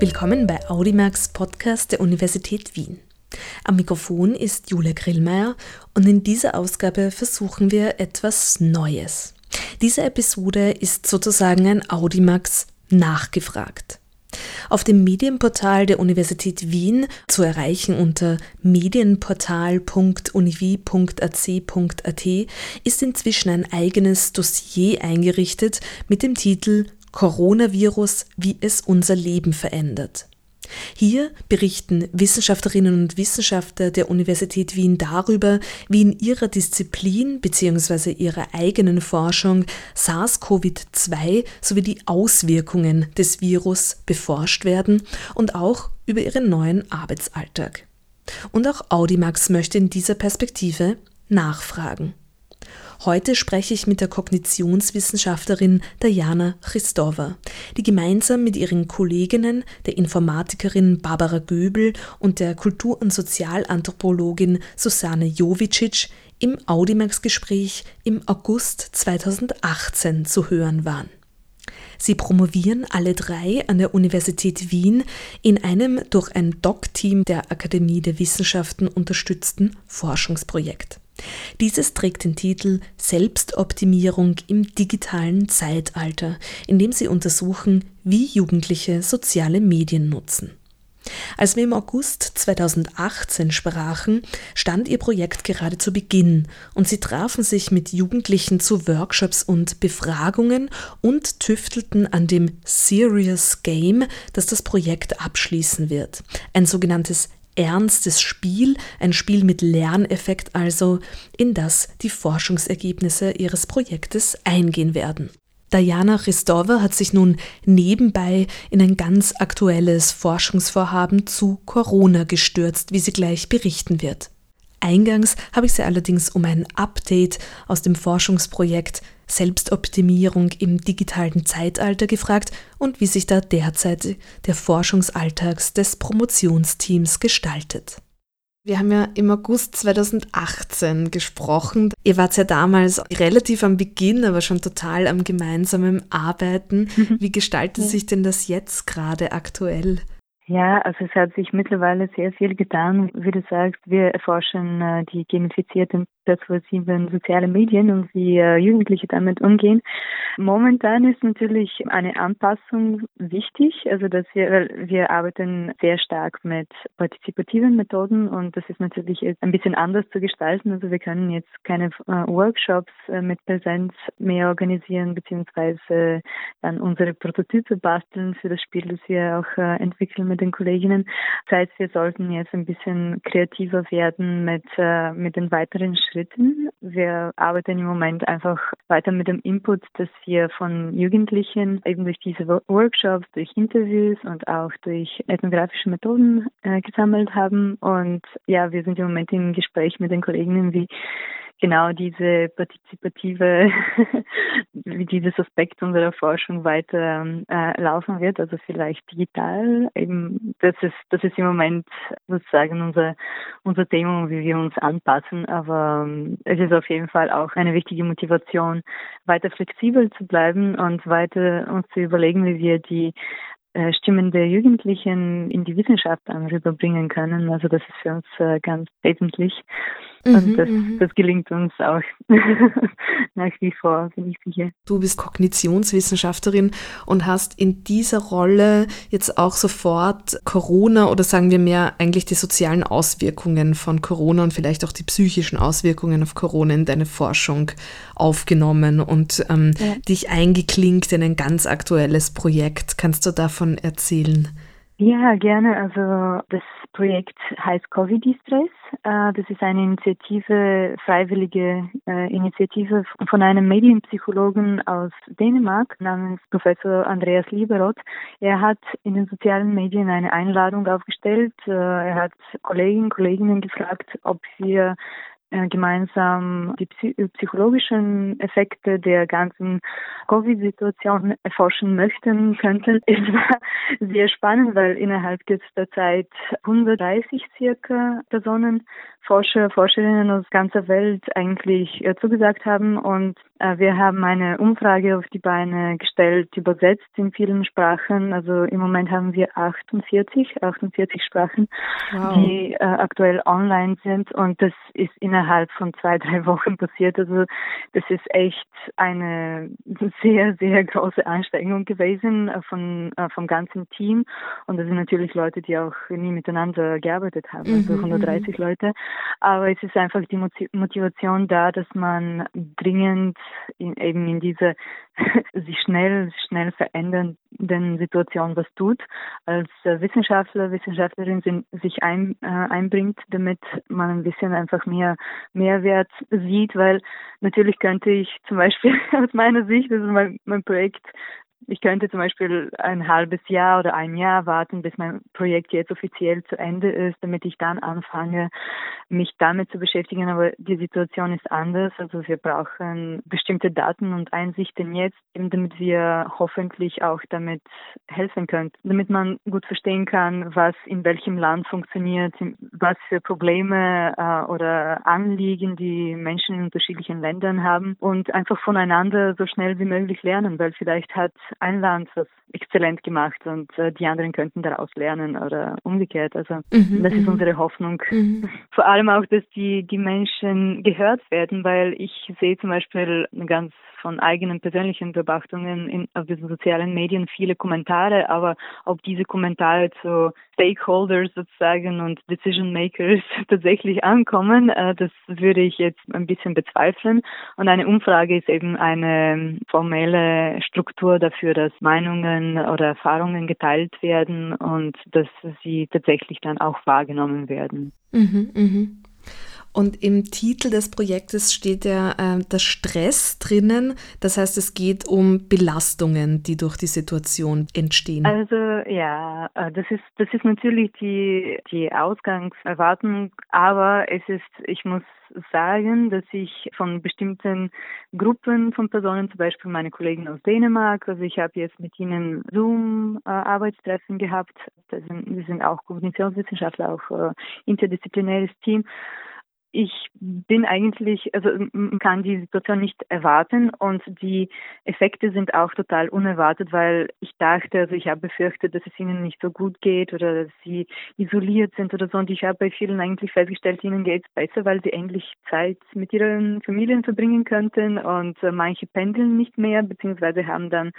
Willkommen bei Audimax Podcast der Universität Wien. Am Mikrofon ist Julia Grillmeier und in dieser Ausgabe versuchen wir etwas Neues. Diese Episode ist sozusagen ein Audimax nachgefragt. Auf dem Medienportal der Universität Wien zu erreichen unter medienportal.univi.ac.at ist inzwischen ein eigenes Dossier eingerichtet mit dem Titel Coronavirus, wie es unser Leben verändert. Hier berichten Wissenschaftlerinnen und Wissenschaftler der Universität Wien darüber, wie in ihrer Disziplin bzw. ihrer eigenen Forschung SARS-CoV-2 sowie die Auswirkungen des Virus beforscht werden und auch über ihren neuen Arbeitsalltag. Und auch Audimax möchte in dieser Perspektive nachfragen. Heute spreche ich mit der Kognitionswissenschaftlerin Diana Christova, die gemeinsam mit ihren Kolleginnen, der Informatikerin Barbara Göbel und der Kultur- und Sozialanthropologin Susanne Jovicic im Audimax-Gespräch im August 2018 zu hören waren. Sie promovieren alle drei an der Universität Wien in einem durch ein Doc-Team der Akademie der Wissenschaften unterstützten Forschungsprojekt. Dieses trägt den Titel Selbstoptimierung im digitalen Zeitalter, in dem sie untersuchen, wie Jugendliche soziale Medien nutzen. Als wir im August 2018 sprachen, stand ihr Projekt gerade zu Beginn und sie trafen sich mit Jugendlichen zu Workshops und Befragungen und tüftelten an dem Serious Game, das das Projekt abschließen wird. Ein sogenanntes ernstes Spiel, ein Spiel mit Lerneffekt also, in das die Forschungsergebnisse ihres Projektes eingehen werden. Diana Christova hat sich nun nebenbei in ein ganz aktuelles Forschungsvorhaben zu Corona gestürzt, wie sie gleich berichten wird. Eingangs habe ich sie allerdings um ein Update aus dem Forschungsprojekt Selbstoptimierung im digitalen Zeitalter gefragt und wie sich da derzeit der Forschungsalltags des Promotionsteams gestaltet. Wir haben ja im August 2018 gesprochen. Ihr wart ja damals relativ am Beginn, aber schon total am gemeinsamen Arbeiten. Mhm. Wie gestaltet sich denn das jetzt gerade aktuell? Ja, also es hat sich mittlerweile sehr viel getan. Wie du sagst, wir erforschen äh, die gamifizierten persuasiven soziale Medien und wie äh, Jugendliche damit umgehen. Momentan ist natürlich eine Anpassung wichtig, also dass wir, wir arbeiten sehr stark mit partizipativen Methoden und das ist natürlich ein bisschen anders zu gestalten. Also wir können jetzt keine äh, Workshops äh, mit Präsenz mehr organisieren, beziehungsweise dann unsere Prototype basteln für das Spiel, das wir auch entwickeln mit den Kolleginnen. Das heißt, wir sollten jetzt ein bisschen kreativer werden mit, mit den weiteren Schritten. Wir arbeiten im Moment einfach weiter mit dem Input, dass wir von Jugendlichen eben durch diese Workshops, durch Interviews und auch durch ethnografische Methoden äh, gesammelt haben. Und ja, wir sind im Moment im Gespräch mit den Kolleginnen, wie genau diese partizipative, wie dieses Aspekt unserer Forschung weiter äh, laufen wird, also vielleicht digital. Eben, das ist, das ist im Moment sozusagen unser, unser Thema, wie wir uns anpassen, aber ähm, es ist auf jeden Fall auch eine wichtige Motivation, weiter flexibel zu bleiben und weiter uns zu überlegen, wie wir die äh, Stimmen der Jugendlichen in die Wissenschaft rüberbringen können. Also das ist für uns äh, ganz wesentlich. Und mhm, das, mhm. das gelingt uns auch nach wie vor, bin ich sicher. Du bist Kognitionswissenschaftlerin und hast in dieser Rolle jetzt auch sofort Corona oder sagen wir mehr eigentlich die sozialen Auswirkungen von Corona und vielleicht auch die psychischen Auswirkungen auf Corona in deine Forschung aufgenommen und ähm, ja. dich eingeklinkt in ein ganz aktuelles Projekt. Kannst du davon erzählen? Ja, gerne. Also das Projekt heißt Covid Distress. Äh, das ist eine Initiative, freiwillige äh, Initiative von einem Medienpsychologen aus Dänemark namens Professor Andreas Lieberoth. Er hat in den sozialen Medien eine Einladung aufgestellt. Äh, er hat Kolleginnen und Kollegen gefragt, ob wir gemeinsam die psychologischen Effekte der ganzen Covid-Situation erforschen möchten könnten. Es war sehr spannend, weil innerhalb der Zeit 130 circa Personen, Forscher, Forscherinnen aus ganzer Welt eigentlich äh, zugesagt haben und Äh, wir haben eine Umfrage auf die Beine gestellt, übersetzt in vielen Sprachen. Also im Moment haben wir 48, 48 Sprachen, wow. die äh, aktuell online sind und das ist innerhalb von zwei, drei Wochen passiert. Also das ist echt eine sehr, sehr große Anstrengung gewesen äh, von, äh, vom ganzen Team und das sind natürlich Leute, die auch nie miteinander gearbeitet haben, also 130 mhm, mhm. Leute. Aber es ist einfach die Motivation da, dass man dringend in, eben in diese sich schnell, schnell verändernden Situation was tut, als Wissenschaftler, Wissenschaftlerin sind, sich ein, äh, einbringt, damit man ein bisschen einfach mehr Mehrwert sieht, weil natürlich könnte ich zum Beispiel aus meiner Sicht, also mein, mein Projekt ich könnte zum Beispiel ein halbes Jahr oder ein Jahr warten, bis mein Projekt jetzt offiziell zu Ende ist, damit ich dann anfange, mich damit zu beschäftigen. Aber die Situation ist anders. Also wir brauchen bestimmte Daten und Einsichten jetzt, damit wir hoffentlich auch damit helfen können, damit man gut verstehen kann, was in welchem Land funktioniert, was für Probleme äh, oder Anliegen die Menschen in unterschiedlichen Ländern haben und einfach voneinander so schnell wie möglich lernen, weil vielleicht hat ein Land was exzellent gemacht und äh, die anderen könnten daraus lernen oder umgekehrt. Also mhm, das ist mhm. unsere Hoffnung. Mhm. Vor allem auch, dass die, die Menschen gehört werden, weil ich sehe zum Beispiel ganz von eigenen persönlichen Beobachtungen in, auf diesen sozialen Medien viele Kommentare, aber ob diese Kommentare zu Stakeholders sozusagen und Decision Makers tatsächlich ankommen, äh, das würde ich jetzt ein bisschen bezweifeln. Und eine Umfrage ist eben eine formelle Struktur dafür, dass Meinungen oder Erfahrungen geteilt werden und dass sie tatsächlich dann auch wahrgenommen werden. Mhm, mh. Und im Titel des Projektes steht ja äh, der Stress drinnen. Das heißt, es geht um Belastungen, die durch die Situation entstehen. Also ja, äh, das ist das ist natürlich die die Ausgangserwartung, aber es ist, ich muss sagen, dass ich von bestimmten Gruppen von Personen, zum Beispiel meine Kollegen aus Dänemark, also ich habe jetzt mit ihnen Zoom-Arbeitstreffen gehabt, das sind, die sind auch Kognitionswissenschaftler, auch äh, interdisziplinäres Team ich bin eigentlich, also kann die Situation nicht erwarten und die Effekte sind auch total unerwartet, weil ich dachte, also ich habe befürchtet, dass es ihnen nicht so gut geht oder dass sie isoliert sind oder so. Und ich habe bei vielen eigentlich festgestellt, ihnen geht es besser, weil sie endlich Zeit mit ihren Familien verbringen könnten und äh, manche pendeln nicht mehr beziehungsweise haben dann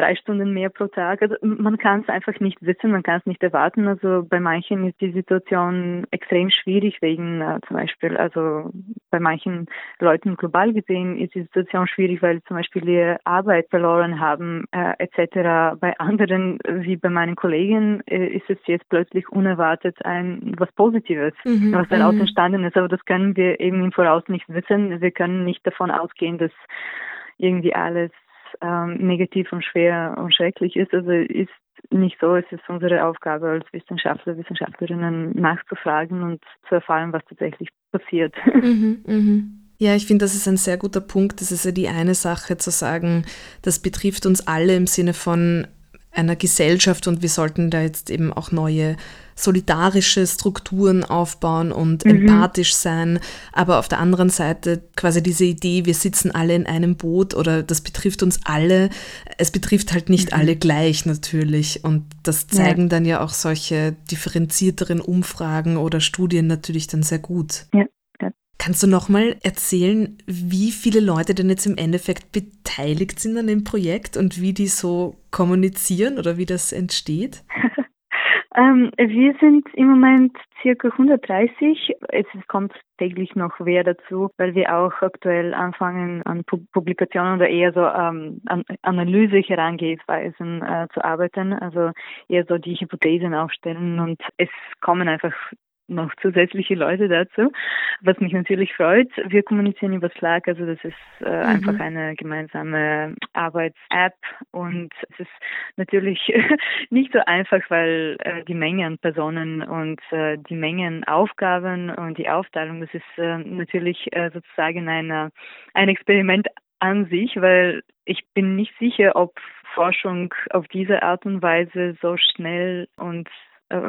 drei Stunden mehr pro Tag. Also man kann es einfach nicht wissen, man kann es nicht erwarten. Also bei manchen ist die Situation extrem schwierig wegen äh, zum Beispiel, also bei manchen Leuten global gesehen ist die Situation schwierig, weil zum Beispiel ihre Arbeit verloren haben äh, etc. Bei anderen, wie bei meinen Kollegen, äh, ist es jetzt plötzlich unerwartet ein was Positives, mhm. was daraus mhm. entstanden ist. Aber das können wir eben im Voraus nicht wissen. Wir können nicht davon ausgehen, dass irgendwie alles ähm, negativ und schwer und schrecklich ist. Also ist nicht so. Es ist unsere Aufgabe als Wissenschaftler, Wissenschaftlerinnen nachzufragen und zu erfahren, was tatsächlich passiert. Mhm, mh. Ja, ich finde, das ist ein sehr guter Punkt. Das ist ja die eine Sache zu sagen, das betrifft uns alle im Sinne von einer Gesellschaft und wir sollten da jetzt eben auch neue solidarische Strukturen aufbauen und mhm. empathisch sein. Aber auf der anderen Seite quasi diese Idee, wir sitzen alle in einem Boot oder das betrifft uns alle. Es betrifft halt nicht mhm. alle gleich natürlich. Und das zeigen ja. dann ja auch solche differenzierteren Umfragen oder Studien natürlich dann sehr gut. Ja. Kannst du nochmal erzählen, wie viele Leute denn jetzt im Endeffekt beteiligt sind an dem Projekt und wie die so kommunizieren oder wie das entsteht? ähm, wir sind im Moment circa 130. Es kommt täglich noch wer dazu, weil wir auch aktuell anfangen an Publikationen oder eher so ähm, an Analyse Herangehensweisen äh, zu arbeiten, also eher so die Hypothesen aufstellen und es kommen einfach noch zusätzliche Leute dazu, was mich natürlich freut. Wir kommunizieren über Slack, also das ist äh, mhm. einfach eine gemeinsame Arbeits-App und es ist natürlich nicht so einfach, weil äh, die Menge an Personen und äh, die Mengen Aufgaben und die Aufteilung, das ist äh, natürlich äh, sozusagen eine, ein Experiment an sich, weil ich bin nicht sicher, ob Forschung auf diese Art und Weise so schnell und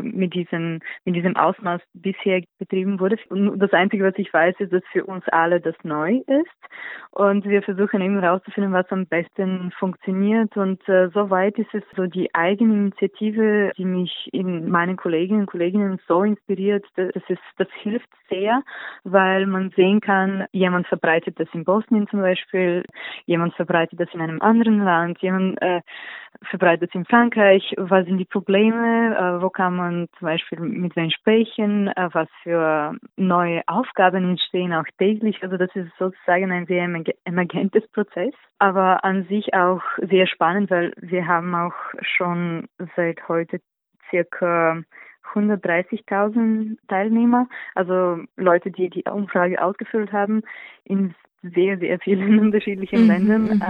mit diesem, mit diesem Ausmaß bisher betrieben wurde. Und das Einzige, was ich weiß, ist, dass für uns alle das neu ist. Und wir versuchen eben herauszufinden, was am besten funktioniert. Und äh, soweit ist es so die eigene Initiative, die mich in meinen Kolleginnen und Kolleginnen so inspiriert. Das, ist, das hilft sehr, weil man sehen kann, jemand verbreitet das in Bosnien zum Beispiel, jemand verbreitet das in einem anderen Land, jemand äh, verbreitet in Frankreich, was sind die Probleme, äh, wo kann man zum Beispiel mit wem sprechen, äh, was für neue Aufgaben entstehen auch täglich. Also das ist sozusagen ein sehr emergentes Prozess, aber an sich auch sehr spannend, weil wir haben auch schon seit heute circa 130.000 Teilnehmer, also Leute, die die Umfrage ausgefüllt haben, in sehr, sehr vielen unterschiedlichen mhm, Ländern.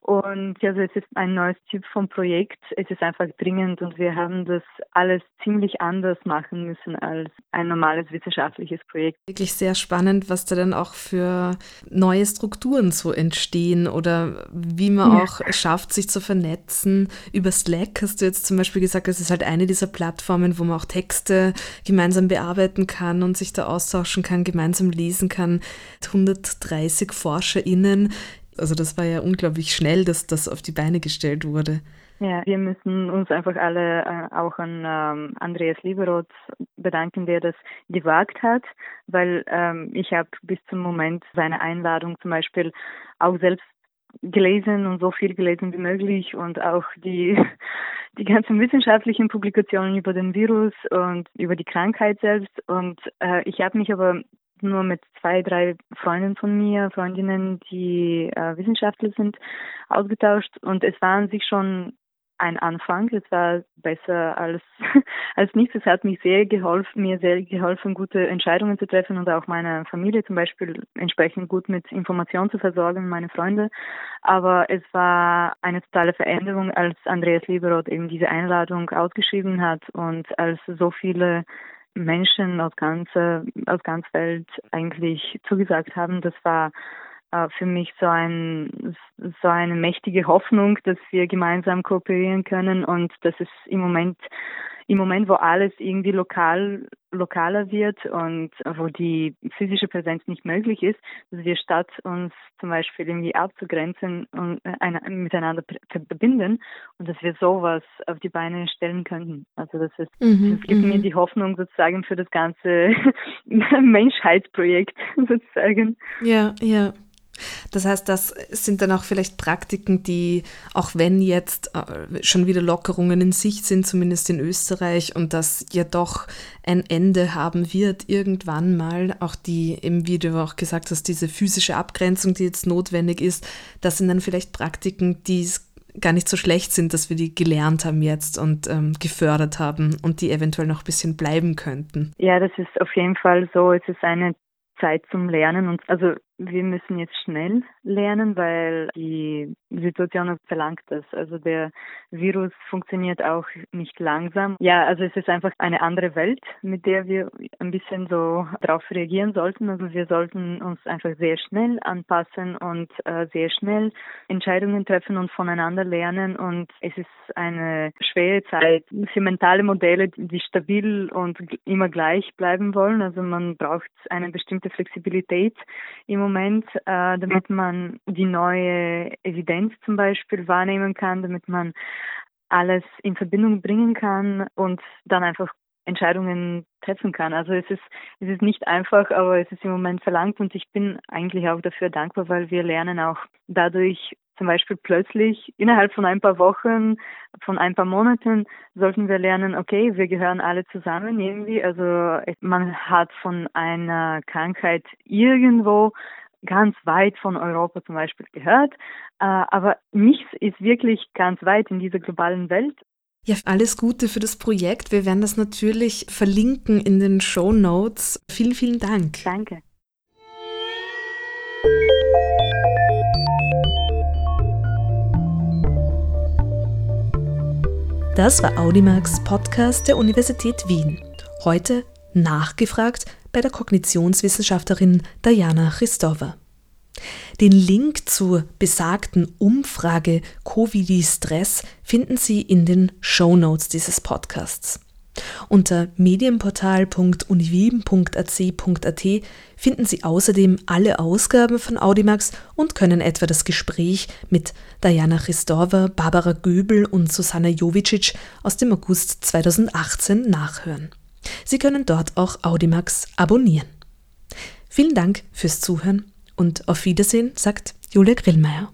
Und also es ist ein neues Typ von Projekt. Es ist einfach dringend und wir haben das alles ziemlich anders machen müssen als ein normales wissenschaftliches Projekt. Wirklich sehr spannend, was da dann auch für neue Strukturen so entstehen oder wie man ja. auch schafft, sich zu vernetzen. Über Slack hast du jetzt zum Beispiel gesagt, das ist halt eine dieser Plattformen, wo man auch Texte gemeinsam bearbeiten kann und sich da austauschen kann, gemeinsam lesen kann. 130 ForscherInnen also das war ja unglaublich schnell, dass das auf die Beine gestellt wurde. Ja, wir müssen uns einfach alle äh, auch an ähm, Andreas Lieberoth bedanken, der das gewagt hat, weil ähm, ich habe bis zum Moment seine Einladung zum Beispiel auch selbst gelesen und so viel gelesen wie möglich und auch die die ganzen wissenschaftlichen Publikationen über den Virus und über die Krankheit selbst und äh, ich habe mich aber nur mit zwei, drei Freunden von mir, Freundinnen, die äh, Wissenschaftler sind, ausgetauscht und es war an sich schon ein Anfang. Es war besser als, als nichts. Es hat mich sehr geholfen, mir sehr geholfen, gute Entscheidungen zu treffen und auch meine Familie zum Beispiel entsprechend gut mit Informationen zu versorgen, meine Freunde. Aber es war eine totale Veränderung, als Andreas Lieberoth eben diese Einladung ausgeschrieben hat und als so viele Menschen aus ganz, aus ganz Welt eigentlich zugesagt haben. Das war äh, für mich so ein so eine mächtige Hoffnung, dass wir gemeinsam kooperieren können und dass es im Moment im Moment, wo alles irgendwie lokal, lokaler wird und wo die physische Präsenz nicht möglich ist, dass wir statt uns zum Beispiel irgendwie abzugrenzen und äh, eine, miteinander verbinden und dass wir sowas auf die Beine stellen könnten. Also das ist, mhm, das gibt mir mhm. die Hoffnung sozusagen für das ganze Menschheitsprojekt sozusagen. Ja, ja. Das heißt, das sind dann auch vielleicht Praktiken, die, auch wenn jetzt äh, schon wieder Lockerungen in Sicht sind, zumindest in Österreich, und das ja doch ein Ende haben wird, irgendwann mal, auch die, wie du auch gesagt hast, diese physische Abgrenzung, die jetzt notwendig ist, das sind dann vielleicht Praktiken, die gar nicht so schlecht sind, dass wir die gelernt haben jetzt und ähm, gefördert haben und die eventuell noch ein bisschen bleiben könnten. Ja, das ist auf jeden Fall so. Es ist eine Zeit zum Lernen und also wir müssen jetzt schnell lernen, weil die Situation verlangt das. Also der Virus funktioniert auch nicht langsam. Ja, also es ist einfach eine andere Welt, mit der wir ein bisschen so darauf reagieren sollten. Also wir sollten uns einfach sehr schnell anpassen und äh, sehr schnell Entscheidungen treffen und voneinander lernen. Und es ist eine schwere Zeit für mentale Modelle, die stabil und immer gleich bleiben wollen. Also man braucht eine bestimmte Flexibilität im Moment, äh, damit man die neue Evidenz zum Beispiel wahrnehmen kann, damit man alles in Verbindung bringen kann und dann einfach Entscheidungen treffen kann. Also es ist, es ist nicht einfach, aber es ist im Moment verlangt und ich bin eigentlich auch dafür dankbar, weil wir lernen auch dadurch zum Beispiel plötzlich innerhalb von ein paar Wochen, von ein paar Monaten sollten wir lernen, okay, wir gehören alle zusammen irgendwie. Also man hat von einer Krankheit irgendwo ganz weit von Europa zum Beispiel gehört, äh, aber nichts ist wirklich ganz weit in dieser globalen Welt. Ja, alles Gute für das Projekt. Wir werden das natürlich verlinken in den Show Notes. Vielen, vielen Dank. Danke. Das war Audimax Podcast der Universität Wien. Heute nachgefragt bei der Kognitionswissenschaftlerin Diana Christova. Den Link zur besagten Umfrage Covid-Stress finden Sie in den Show Notes dieses Podcasts. Unter medienportal.univiben.ac.at finden Sie außerdem alle Ausgaben von Audimax und können etwa das Gespräch mit Diana Christova, Barbara Göbel und Susanna Jovicic aus dem August 2018 nachhören. Sie können dort auch Audimax abonnieren. Vielen Dank fürs Zuhören und auf Wiedersehen, sagt Julia Grillmeier.